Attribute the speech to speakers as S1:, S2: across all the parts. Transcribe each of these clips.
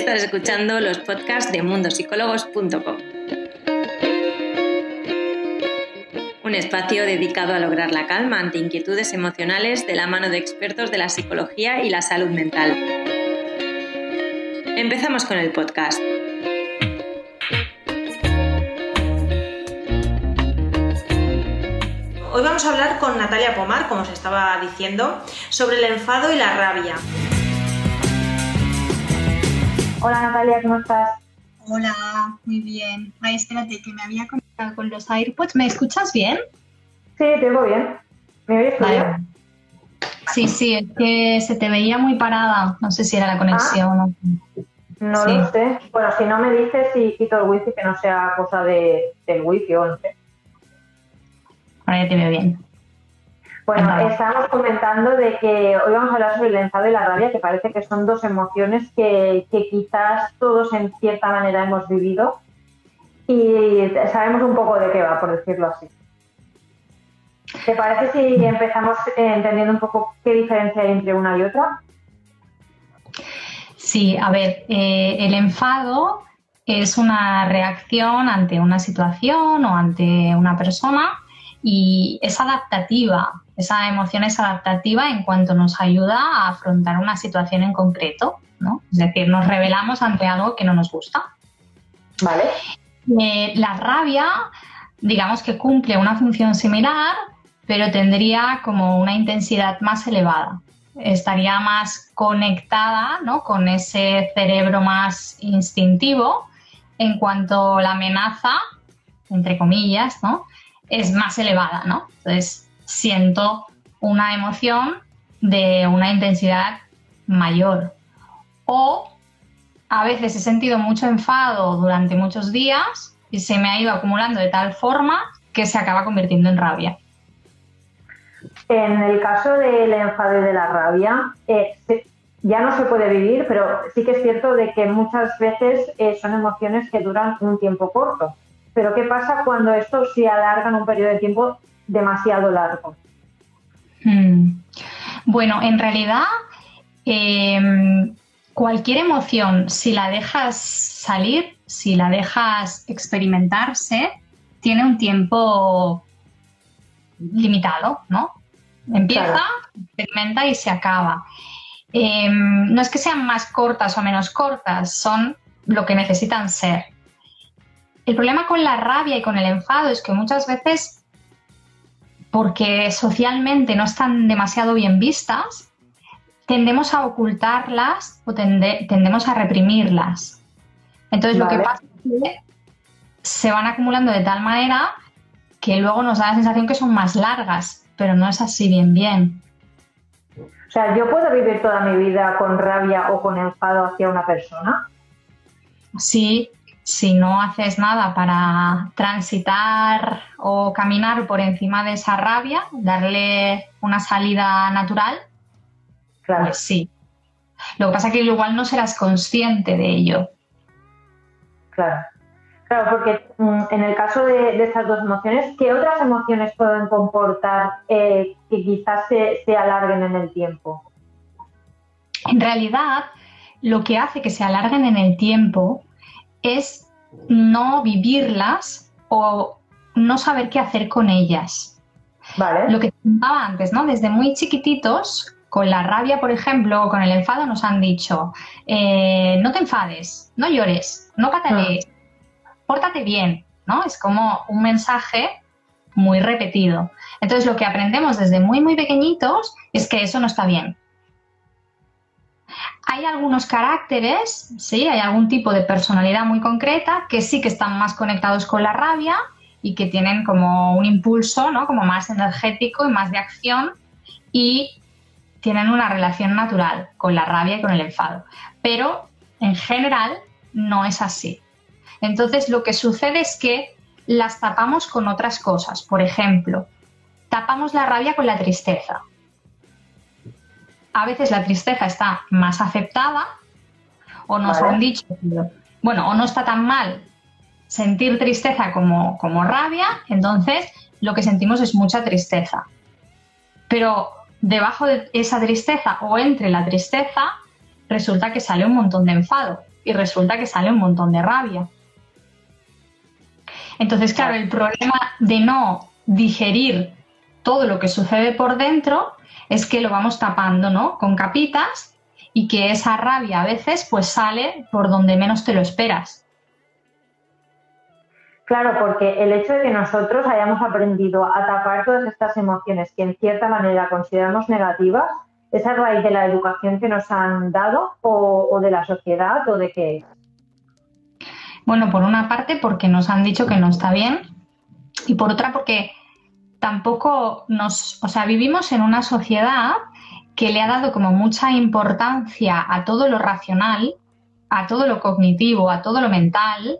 S1: Estás escuchando los podcasts de mundosicólogos.com. Un espacio dedicado a lograr la calma ante inquietudes emocionales de la mano de expertos de la psicología y la salud mental. Empezamos con el podcast. Hoy vamos a hablar con Natalia Pomar, como os estaba diciendo, sobre el enfado y la rabia.
S2: Hola Natalia, ¿cómo estás?
S3: Hola, muy bien. Ay, espérate, que me había conectado con los AirPods. ¿Me escuchas bien?
S2: Sí, te oigo bien. ¿Me oyes bien?
S3: Sí, sí, es que se te veía muy parada. No sé si era la conexión o
S2: no. No lo sé. Bueno, si no me dices si quito el wifi, que no sea cosa de, del wifi o no sé.
S3: Ahora ya te veo bien.
S2: Bueno, estábamos comentando de que hoy vamos a hablar sobre el enfado y la rabia, que parece que son dos emociones que, quizás todos en cierta manera hemos vivido y sabemos un poco de qué va, por decirlo así. ¿Te parece si empezamos eh, entendiendo un poco qué diferencia hay entre una y otra?
S3: Sí, a ver, eh, el enfado es una reacción ante una situación o ante una persona y es adaptativa. Esa emoción es adaptativa en cuanto nos ayuda a afrontar una situación en concreto, ¿no? Es decir, nos revelamos ante algo que no nos gusta.
S2: Vale.
S3: Eh, la rabia, digamos que cumple una función similar, pero tendría como una intensidad más elevada. Estaría más conectada ¿no? con ese cerebro más instintivo en cuanto la amenaza, entre comillas, ¿no? Es más elevada, ¿no? Entonces siento una emoción de una intensidad mayor. O a veces he sentido mucho enfado durante muchos días y se me ha ido acumulando de tal forma que se acaba convirtiendo en rabia.
S2: En el caso del enfado y de la rabia, eh, ya no se puede vivir, pero sí que es cierto de que muchas veces eh, son emociones que duran un tiempo corto. Pero ¿qué pasa cuando esto se alarga en un periodo de tiempo demasiado largo?
S3: Hmm. Bueno, en realidad em, cualquier emoción, si la dejas salir, si la dejas experimentarse, tiene un tiempo limitado, ¿no? Empieza, experimenta y se acaba. Em, no es que sean más cortas o menos cortas, son lo que necesitan ser. El problema con la rabia y con el enfado es que muchas veces, porque socialmente no están demasiado bien vistas, tendemos a ocultarlas o tendemos a reprimirlas. Entonces lo que pasa es que se van acumulando de tal manera que luego nos da la sensación que son más largas, pero no es así bien bien.
S2: O sea, ¿yo puedo vivir toda mi vida con rabia o con enfado hacia una persona?
S3: Sí, si no haces nada para transitar o caminar por encima de esa rabia, darle una salida natural, claro. pues sí. Lo que pasa es que igual no serás consciente de ello.
S2: Claro. Claro, porque mm, en el caso de, estas dos emociones, ¿qué otras emociones pueden comportar eh, que quizás se, se alarguen en el tiempo?
S3: En realidad, lo que hace que se alarguen en el tiempo es no vivirlas o no saber qué hacer con ellas.
S2: Vale.
S3: Lo que contaba antes, ¿no? Desde muy chiquititos, con la rabia, por ejemplo, o con el enfado, nos han dicho, eh, no te enfades, no llores, no patalees, ah. pórtate bien, ¿no? Es como un mensaje muy repetido. Entonces, lo que aprendemos desde muy, muy pequeñitos es que eso no está bien, hay algunos caracteres, sí, hay algún tipo de personalidad muy concreta que sí que están más conectados con la rabia y que tienen como un impulso, ¿no? Como más energético y más de acción y tienen una relación natural con la rabia y con el enfado. Pero en general no es así. Entonces lo que sucede es que las tapamos con otras cosas. Por ejemplo, tapamos la rabia con la tristeza a veces la tristeza está más aceptada o nos han dicho, bueno, o no está tan mal sentir tristeza como, como rabia, entonces lo que sentimos es mucha tristeza. Pero debajo de esa tristeza o entre la tristeza resulta que sale un montón de enfado. y resulta que sale un montón de rabia. Entonces, claro, el problema de no digerir todo lo que sucede por dentro es que lo vamos tapando, ¿no? Con capitas y que esa rabia a veces pues sale por donde menos te lo esperas.
S2: Claro, porque el hecho de que nosotros hayamos aprendido a tapar todas estas emociones que en cierta manera consideramos negativas, ¿es a raíz de la educación que nos han dado o, de la sociedad o de qué?
S3: Bueno, por una parte porque nos han dicho que no está bien y por otra porque tampoco nos, o sea, vivimos en una sociedad que le ha dado como mucha importancia a todo lo racional, a todo lo cognitivo, a todo lo mental,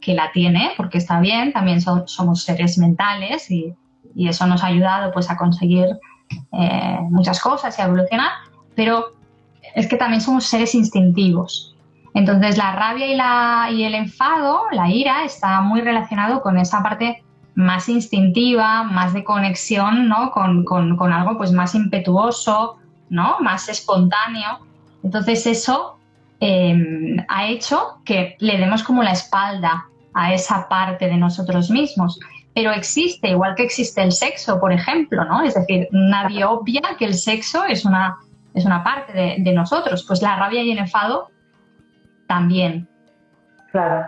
S3: que la tiene, porque está bien, también somos seres mentales y, eso nos ha ayudado pues, a conseguir eh, muchas cosas y a evolucionar, pero es que también somos seres instintivos. Entonces la rabia y, la, y el enfado, la ira, está muy relacionado con esa parte más instintiva, más de conexión, ¿no? Con, con, algo pues más impetuoso, ¿no? Más espontáneo. Entonces eso Em, ha hecho que le demos como la espalda a esa parte de nosotros mismos. Pero existe, igual que existe el sexo, por ejemplo, ¿no? Es decir, nadie obvia que el sexo es una, es una parte de, nosotros. Pues la rabia y el enfado también.
S2: Claro.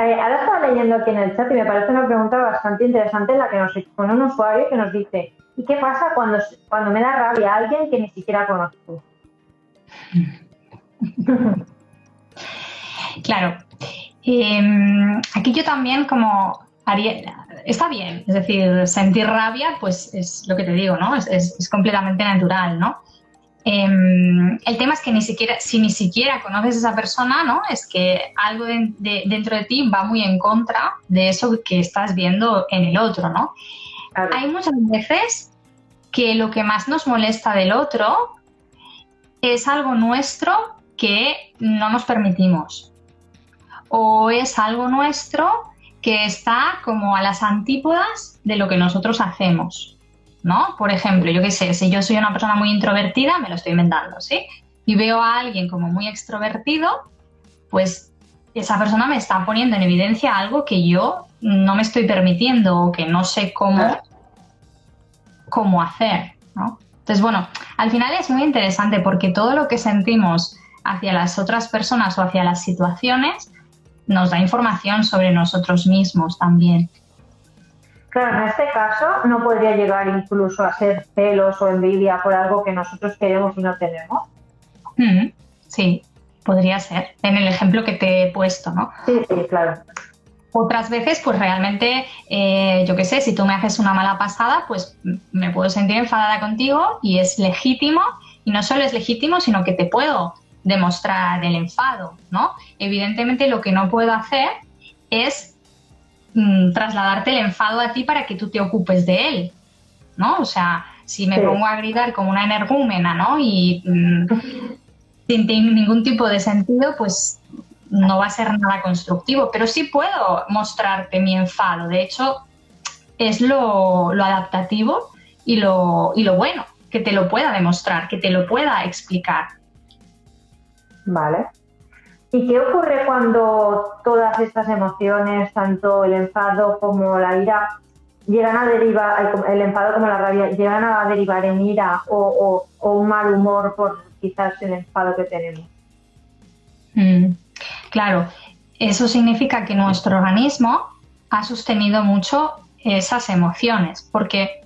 S2: Eh, ahora estaba leyendo aquí en el chat y me parece una pregunta bastante interesante la que nos expone un usuario que nos dice, ¿y qué pasa cuando, cuando me da rabia a alguien que ni siquiera conozco?
S3: claro. Em, aquí yo también como haría, está bien, es decir, sentir rabia, pues es lo que te digo, ¿no? Es, completamente natural, ¿no? Em, el tema es que ni siquiera, si ni siquiera conoces a esa persona, ¿no? Es que algo dentro de ti va muy en contra de eso que estás viendo en el otro, ¿no? Hay muchas veces que lo que más nos molesta del otro es algo nuestro que no nos permitimos. O es algo nuestro que está como a las antípodas de lo que nosotros hacemos. ¿No? Por ejemplo, yo qué sé, si yo soy una persona muy introvertida, me lo estoy inventando, ¿sí? Y veo a alguien como muy extrovertido, pues esa persona me está poniendo en evidencia algo que yo no me estoy permitiendo o que no sé cómo, cómo hacer, ¿no? Entonces, bueno, al final es muy interesante porque todo lo que sentimos hacia las otras personas o hacia las situaciones, nos da información sobre nosotros mismos también.
S2: Claro, en este caso no podría llegar incluso a ser celos o envidia por algo que nosotros queremos y no tenemos.
S3: Mm, sí, podría ser, en el ejemplo que te he puesto, ¿no?
S2: Sí, sí, claro.
S3: Otras veces, pues realmente, eh, yo qué sé, si tú me haces una mala pasada, pues me puedo sentir enfadada contigo y es legítimo, y no solo es legítimo, sino que te puedo demostrar el enfado, ¿no? Evidentemente lo que no puedo hacer es mm, trasladarte el enfado a ti para que tú te ocupes de él, ¿no? O sea, si me pongo a gritar como una energúmena, ¿no? Y mm, sin ningún tipo de sentido, pues no va a ser nada constructivo, pero sí puedo mostrarte mi enfado. De hecho, es lo, lo adaptativo y lo, y lo bueno, que te lo pueda demostrar, que te lo pueda explicar.
S2: Vale. ¿Y qué ocurre cuando todas estas emociones, tanto el enfado como la ira, llegan a derivar, el enfado como la rabia, llegan a derivar en ira o, un mal humor por quizás el enfado que tenemos?
S3: Mm, claro, eso significa que nuestro organismo ha sostenido mucho esas emociones, porque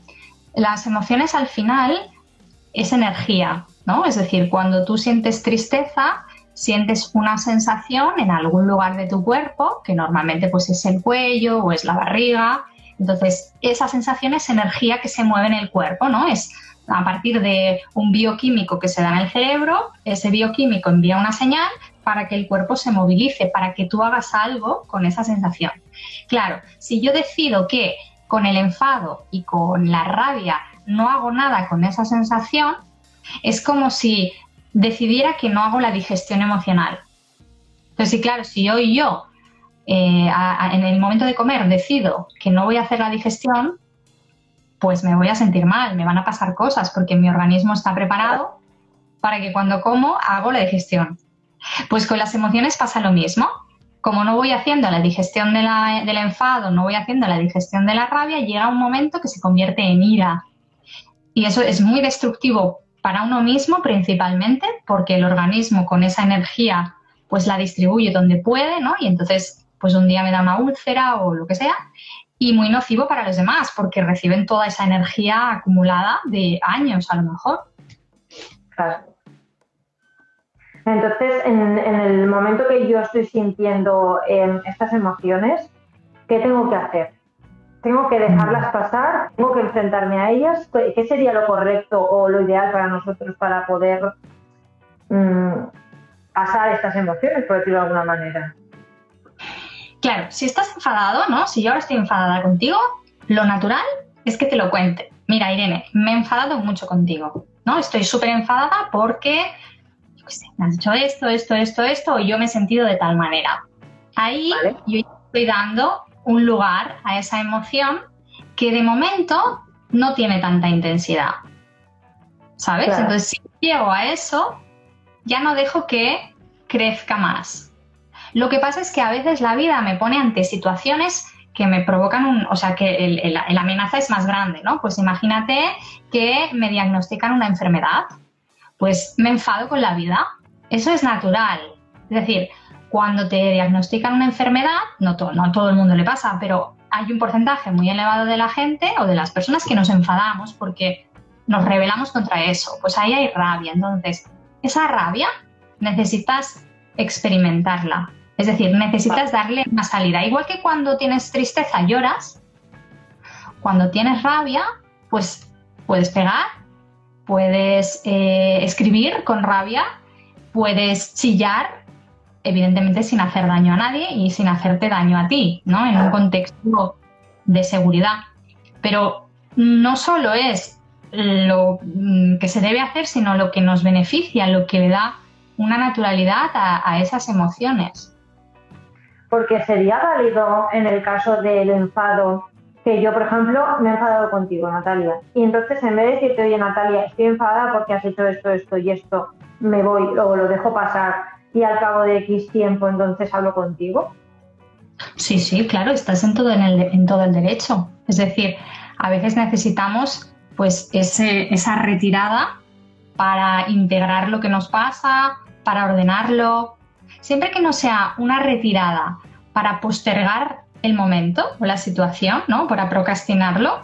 S3: las emociones al final es energía, ¿no? Es decir, cuando tú sientes tristeza, sientes una sensación en algún lugar de tu cuerpo, que normalmente pues es el cuello o es la barriga. Entonces, esa sensación es energía que se mueve en el cuerpo, ¿no? Es a partir de un bioquímico que se da en el cerebro, ese bioquímico envía una señal para que el cuerpo se movilice, para que tú hagas algo con esa sensación. Claro, si yo decido que con el enfado y con la rabia no hago nada con esa sensación, es como si decidiera que no hago la digestión emocional. Entonces, sí, claro, si yo y yo eh, en el momento de comer decido que no voy a hacer la digestión, pues me voy a sentir mal, me van a pasar cosas porque mi organismo está preparado para que cuando como hago la digestión. Pues con las emociones pasa lo mismo. Como no voy haciendo la digestión del enfado, no voy haciendo la digestión de la rabia, llega un momento que se convierte en ira. Y eso es muy destructivo para uno mismo principalmente, porque el organismo con esa energía pues la distribuye donde puede, ¿no? Y entonces pues un día me da una úlcera o lo que sea, y muy nocivo para los demás, porque reciben toda esa energía acumulada de años a lo mejor.
S2: Claro. Entonces, en, el momento que yo estoy sintiendo em, estas emociones, ¿qué tengo que hacer? ¿Tengo que dejarlas pasar? ¿Tengo que enfrentarme a ellas? ¿Qué sería lo correcto o lo ideal para nosotros para poder mm, pasar estas emociones, por decirlo de alguna manera?
S3: Claro, si estás enfadado, ¿no? Si yo ahora estoy enfadada contigo, lo natural es que te lo cuente. Mira, Irene, me he enfadado mucho contigo, ¿no? Estoy súper enfadada porque me has dicho esto, esto, esto, esto, y yo me he sentido de tal manera. Ahí yo estoy dando un lugar a esa emoción que de momento no tiene tanta intensidad. ¿Sabes? Entonces, si llego a eso, ya no dejo que crezca más. Lo que pasa es que a veces la vida me pone ante situaciones que me provocan un, o sea, que la amenaza es más grande, ¿no? Pues imagínate que me diagnostican una enfermedad, pues me enfado con la vida. Eso es natural. Es decir, cuando te diagnostican una enfermedad, no, no a todo el mundo le pasa, pero hay un porcentaje muy elevado de la gente o de las personas que nos enfadamos porque nos rebelamos contra eso. Pues ahí hay rabia. Entonces, esa rabia necesitas experimentarla. Es decir, necesitas darle una salida. Igual que cuando tienes tristeza lloras, cuando tienes rabia, pues puedes pegar, puedes eh, escribir con rabia, puedes chillar, evidentemente sin hacer daño a nadie y sin hacerte daño a ti, ¿no? En un contexto de seguridad. Pero no solo es lo mm, que se debe hacer, sino lo que nos beneficia, lo que le da una naturalidad a esas emociones
S2: porque sería válido en el caso del enfado que yo, por ejemplo, me he enfadado contigo, Natalia, y entonces en vez de decirte, oye, Natalia, estoy enfadada porque has hecho esto, esto y esto, me voy o lo dejo pasar y al cabo de X tiempo entonces hablo contigo.
S3: Sí, sí, claro, estás en todo, en el, todo el derecho. Es decir, a veces necesitamos pues ese, esa retirada para integrar lo que nos pasa, para ordenarlo, siempre que no sea una retirada para postergar el momento o la situación, ¿no? Para procrastinarlo,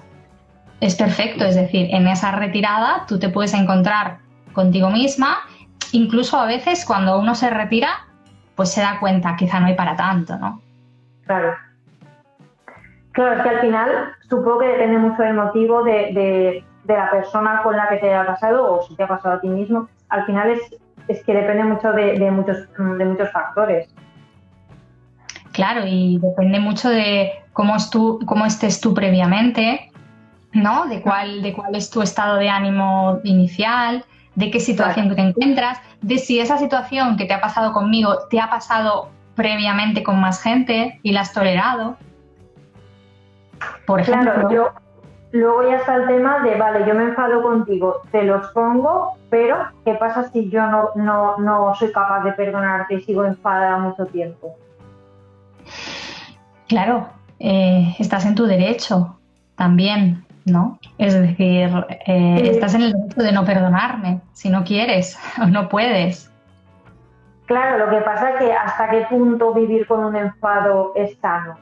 S3: es perfecto. Es decir, en esa retirada tú te puedes encontrar contigo misma, incluso a veces cuando uno se retira, pues se da cuenta, quizá no hay para tanto, ¿no?
S2: Claro. Claro, es que al final supongo que depende mucho del motivo de, de la persona con la que te haya pasado o si te ha pasado a ti mismo. Al final es es que depende mucho de, muchos, de muchos factores.
S3: Claro, y depende mucho de cómo, es tú, cómo estés tú previamente, ¿no? De cuál, de cuál es tu estado de ánimo inicial, de qué situación te encuentras, de si esa situación que te ha pasado conmigo te ha pasado previamente con más gente y la has tolerado.
S2: Por ejemplo. Claro, yo, luego ya está el tema de, vale, yo me enfado contigo, te lo expongo, pero, ¿qué pasa si yo no, no, soy capaz de perdonarte y sigo enfadada mucho tiempo?
S3: Claro, eh, estás en tu derecho también, ¿no? Es decir, eh, estás en el derecho de no perdonarme si no quieres o no puedes.
S2: Claro, lo que pasa es que hasta qué punto vivir con un enfado es sano.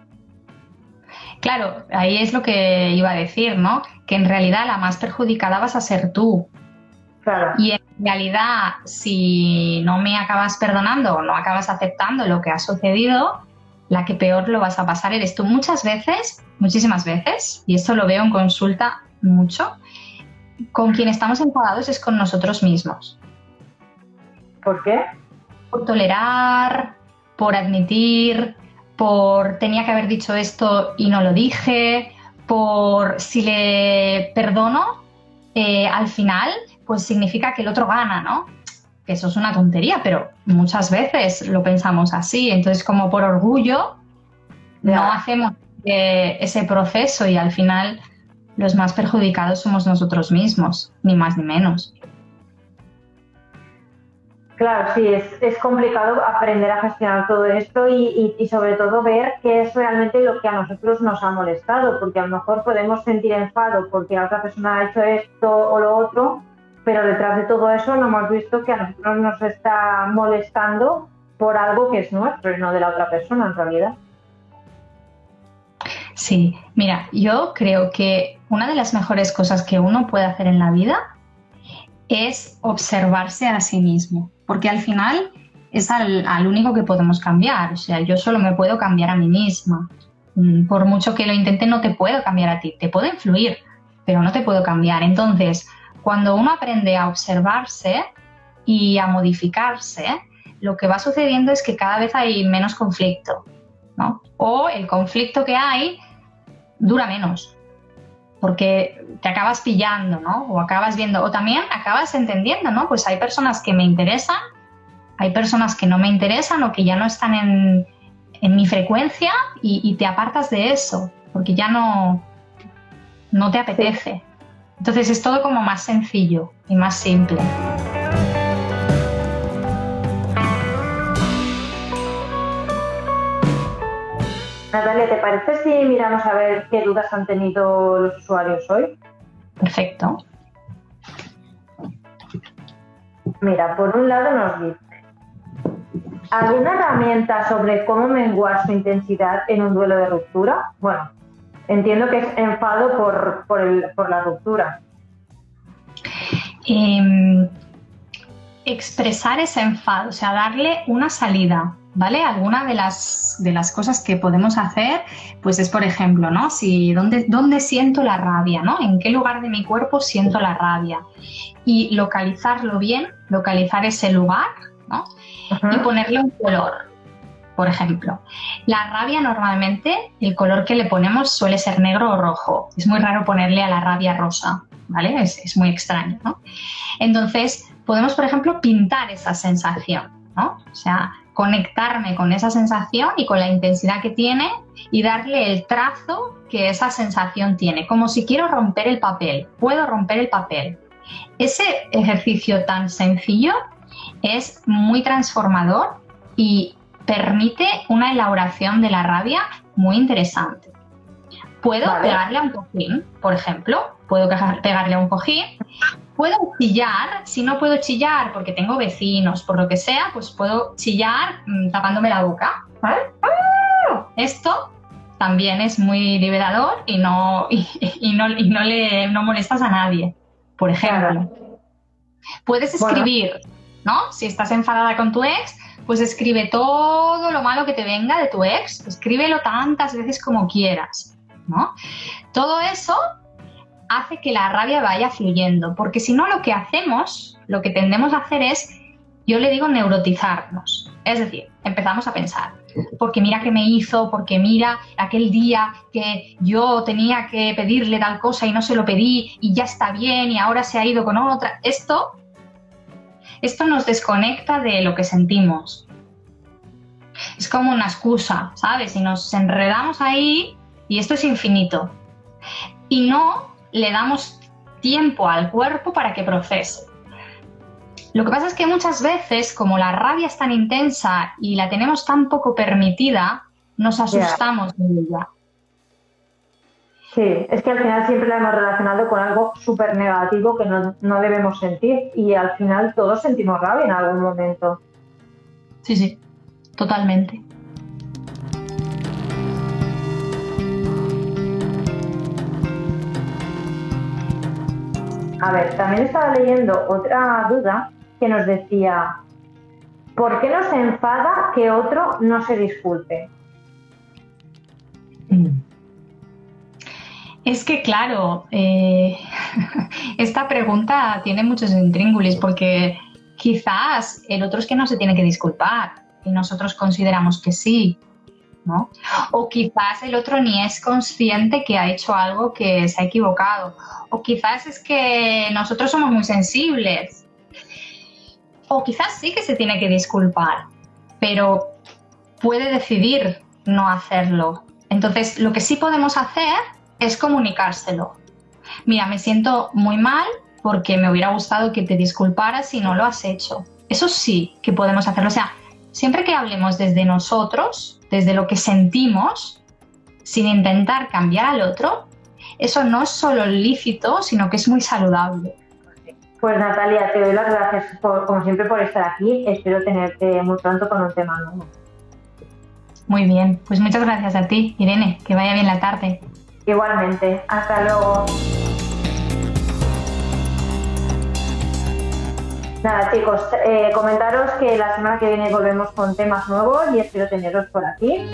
S3: Claro, ahí es lo que iba a decir, ¿no? Que en realidad la más perjudicada vas a ser tú, y en realidad, si no me acabas perdonando o no acabas aceptando lo que ha sucedido, la que peor lo vas a pasar eres tú. Muchas veces, muchísimas veces, y esto lo veo en consulta mucho, con quien estamos enfadados es con nosotros mismos.
S2: ¿Por qué?
S3: Por tolerar, por admitir, por tenía que haber dicho esto y no lo dije, por si le perdono, eh, al final pues significa que el otro gana, ¿no? Que eso es una tontería, pero muchas veces lo pensamos así. Entonces, como por orgullo, no hacemos ese proceso y al final los más perjudicados somos nosotros mismos, ni más ni menos.
S2: Claro, sí, es, complicado aprender a gestionar todo esto y, sobre todo ver qué es realmente lo que a nosotros nos ha molestado, porque a lo mejor podemos sentir enfado porque la otra persona ha hecho esto o lo otro, pero detrás de todo eso no hemos visto que a nosotros nos está molestando por algo que es nuestro y no de la otra persona en realidad.
S3: Sí, mira, yo creo que una de las mejores cosas que uno puede hacer en la vida es observarse a sí mismo porque al final es al, único que podemos cambiar. O sea, yo solo me puedo cambiar a mí misma. Mm, por mucho que lo intente, no te puedo cambiar a ti. Te puedo influir, pero no te puedo cambiar. Entonces, cuando uno aprende a observarse y a modificarse, lo que va sucediendo es que cada vez hay menos conflicto, ¿no? O el conflicto que hay dura menos, porque te acabas pillando, ¿no? O acabas viendo, o también acabas entendiendo, ¿no? Pues hay personas que me interesan, hay personas que no me interesan o que ya no están en, mi frecuencia y, te apartas de eso, porque ya no, no te apetece. Entonces es todo como más sencillo y más simple.
S2: Natalia, ¿te parece si miramos a ver qué dudas han tenido los usuarios hoy?
S3: Perfecto.
S2: Mira, por un lado nos dice, ¿alguna herramienta sobre cómo menguar su intensidad en un duelo de ruptura? Bueno, entiendo que es enfado por, por, la ruptura.
S3: Em, expresar ese enfado, o sea, darle una salida. ¿vale? Alguna de las, de las cosas que podemos hacer, pues es, por ejemplo, ¿no? Si, ¿dónde, ¿Dónde siento la rabia, ¿no? ¿En qué lugar de mi cuerpo siento la rabia? Y localizarlo bien, localizar ese lugar, ¿no? Y ponerle un color, por ejemplo. La rabia normalmente, el color que le ponemos suele ser negro o rojo. Es muy raro ponerle a la rabia rosa, ¿vale? Es, es muy extraño, ¿no? Entonces, podemos, por ejemplo, pintar esa sensación, ¿no? O sea, conectarme con esa sensación y con la intensidad que tiene y darle el trazo que esa sensación tiene, como si quiero romper el papel, puedo romper el papel. Ese ejercicio tan sencillo es muy transformador y permite una elaboración de la rabia muy interesante. Puedo pegarle a un cojín, por ejemplo, puedo pegarle a un cojín puedo chillar, si no puedo chillar porque tengo vecinos, por lo que sea, pues puedo chillar mm, tapándome la boca. Esto también es muy liberador y no, y, no, le no molestas a nadie, por ejemplo. Puedes escribir, ¿no? Si estás enfadada con tu ex, pues escribe todo lo malo que te venga de tu ex, escríbelo tantas veces como quieras, ¿no? Todo eso hace que la rabia vaya fluyendo, porque si no lo que hacemos, lo que tendemos a hacer es, yo le digo neurotizarnos, es decir, empezamos a pensar, porque mira que me hizo, porque mira aquel día que yo tenía que pedirle tal cosa y no se lo pedí y ya está bien y ahora se ha ido con otra, esto, esto nos desconecta de lo que sentimos. Es como una excusa, ¿sabes? Y nos enredamos ahí y esto es infinito. Y no le damos tiempo al cuerpo para que procese. Lo que pasa es que muchas veces, como la rabia es tan intensa y la tenemos tan poco permitida, nos asustamos de ella.
S2: Sí, es que al final siempre la hemos relacionado con algo súper negativo que no, no, debemos sentir y al final todos sentimos rabia en algún momento.
S3: Sí, sí, totalmente.
S2: A ver, también estaba leyendo otra duda que nos decía, ¿por qué nos enfada que otro no se disculpe?
S3: Es que, claro, eh, esta pregunta tiene muchos intríngulis porque quizás el otro es que no se tiene que disculpar y nosotros consideramos que sí. O quizás el otro ni es consciente que ha hecho algo que se ha equivocado. O quizás es que nosotros somos muy sensibles. O quizás sí que se tiene que disculpar, pero puede decidir no hacerlo. Entonces, lo que sí podemos hacer es comunicárselo. Mira, me siento muy mal porque me hubiera gustado que te disculparas si no lo has hecho. Eso sí que podemos hacerlo. O sea, siempre que hablemos desde nosotros, desde lo que sentimos, sin intentar cambiar al otro, eso no es solo lícito, sino que es muy saludable.
S2: Pues Natalia, te doy las gracias como siempre por estar aquí. Espero tenerte muy pronto con un tema nuevo.
S3: Muy bien, pues muchas gracias a ti, Irene. Que vaya bien la tarde.
S2: Igualmente, hasta luego. Nada, chicos, eh, comentaros que la semana que viene volvemos con temas nuevos y espero teneros por aquí.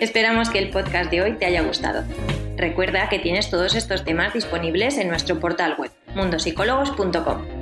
S1: Esperamos que el podcast de hoy te haya gustado. Recuerda que tienes todos estos temas disponibles en nuestro portal web mundosicólogos.com.